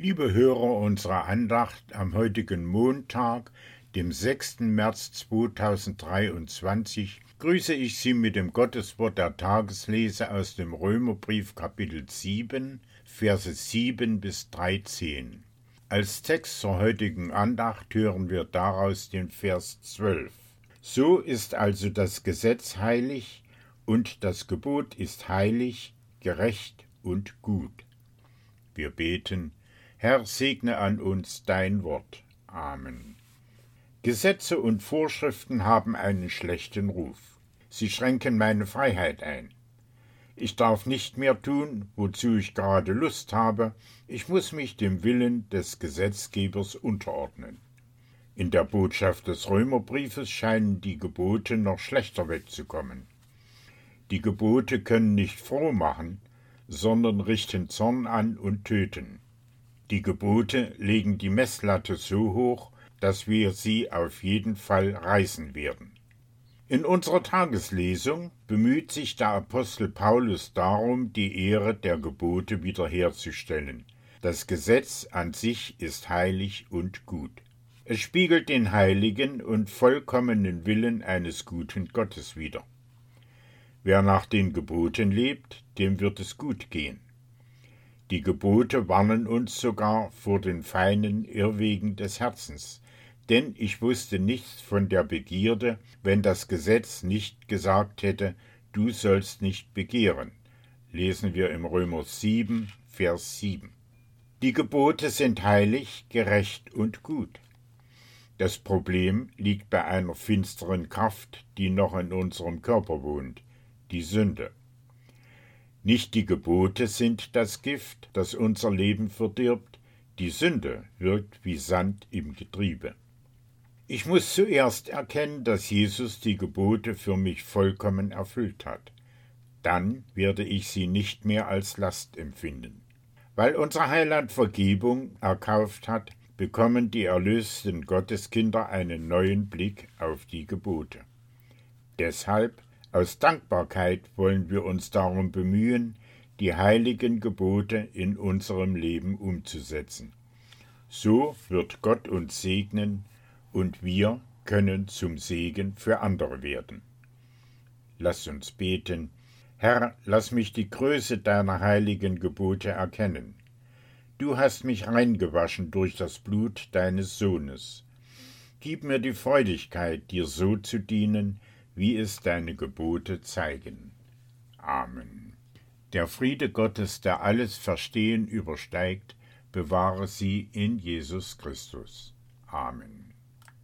Liebe Hörer unserer Andacht am heutigen Montag, dem 6. März 2023, grüße ich Sie mit dem Gotteswort der Tageslese aus dem Römerbrief Kapitel 7, Verse 7 bis 13. Als Text zur heutigen Andacht hören wir daraus den Vers 12. So ist also das Gesetz heilig und das Gebot ist heilig, gerecht und gut. Wir beten, Herr, segne an uns dein Wort. Amen. Gesetze und Vorschriften haben einen schlechten Ruf. Sie schränken meine Freiheit ein. Ich darf nicht mehr tun, wozu ich gerade Lust habe, ich muss mich dem Willen des Gesetzgebers unterordnen. In der Botschaft des Römerbriefes scheinen die Gebote noch schlechter wegzukommen. Die Gebote können nicht froh machen, sondern richten Zorn an und töten. Die Gebote legen die Messlatte so hoch, dass wir sie auf jeden Fall reißen werden. In unserer Tageslesung bemüht sich der Apostel Paulus darum, die Ehre der Gebote wiederherzustellen. Das Gesetz an sich ist heilig und gut. Es spiegelt den heiligen und vollkommenen Willen eines guten Gottes wider. Wer nach den Geboten lebt, dem wird es gut gehen. Die Gebote warnen uns sogar vor den feinen Irrwegen des Herzens, denn ich wusste nichts von der Begierde, wenn das Gesetz nicht gesagt hätte, du sollst nicht begehren. Lesen wir im Römer 7, Vers 7. Die Gebote sind heilig, gerecht und gut. Das Problem liegt bei einer finsteren Kraft, die noch in unserem Körper wohnt, die Sünde. Nicht die Gebote sind das Gift, das unser Leben verdirbt, die Sünde wirkt wie Sand im Getriebe. Ich muss zuerst erkennen, dass Jesus die Gebote für mich vollkommen erfüllt hat. Dann werde ich sie nicht mehr als Last empfinden. Weil unser Heiland Vergebung erkauft hat, bekommen die erlösten Gotteskinder einen neuen Blick auf die Gebote. Deshalb aus Dankbarkeit wollen wir uns darum bemühen, die heiligen Gebote in unserem Leben umzusetzen. So wird Gott uns segnen und wir können zum Segen für andere werden. Lass uns beten. Herr, lass mich die Größe deiner heiligen Gebote erkennen. Du hast mich reingewaschen durch das Blut deines Sohnes. Gib mir die Freudigkeit, dir so zu dienen, wie es deine Gebote zeigen. Amen. Der Friede Gottes, der alles Verstehen übersteigt, bewahre sie in Jesus Christus. Amen.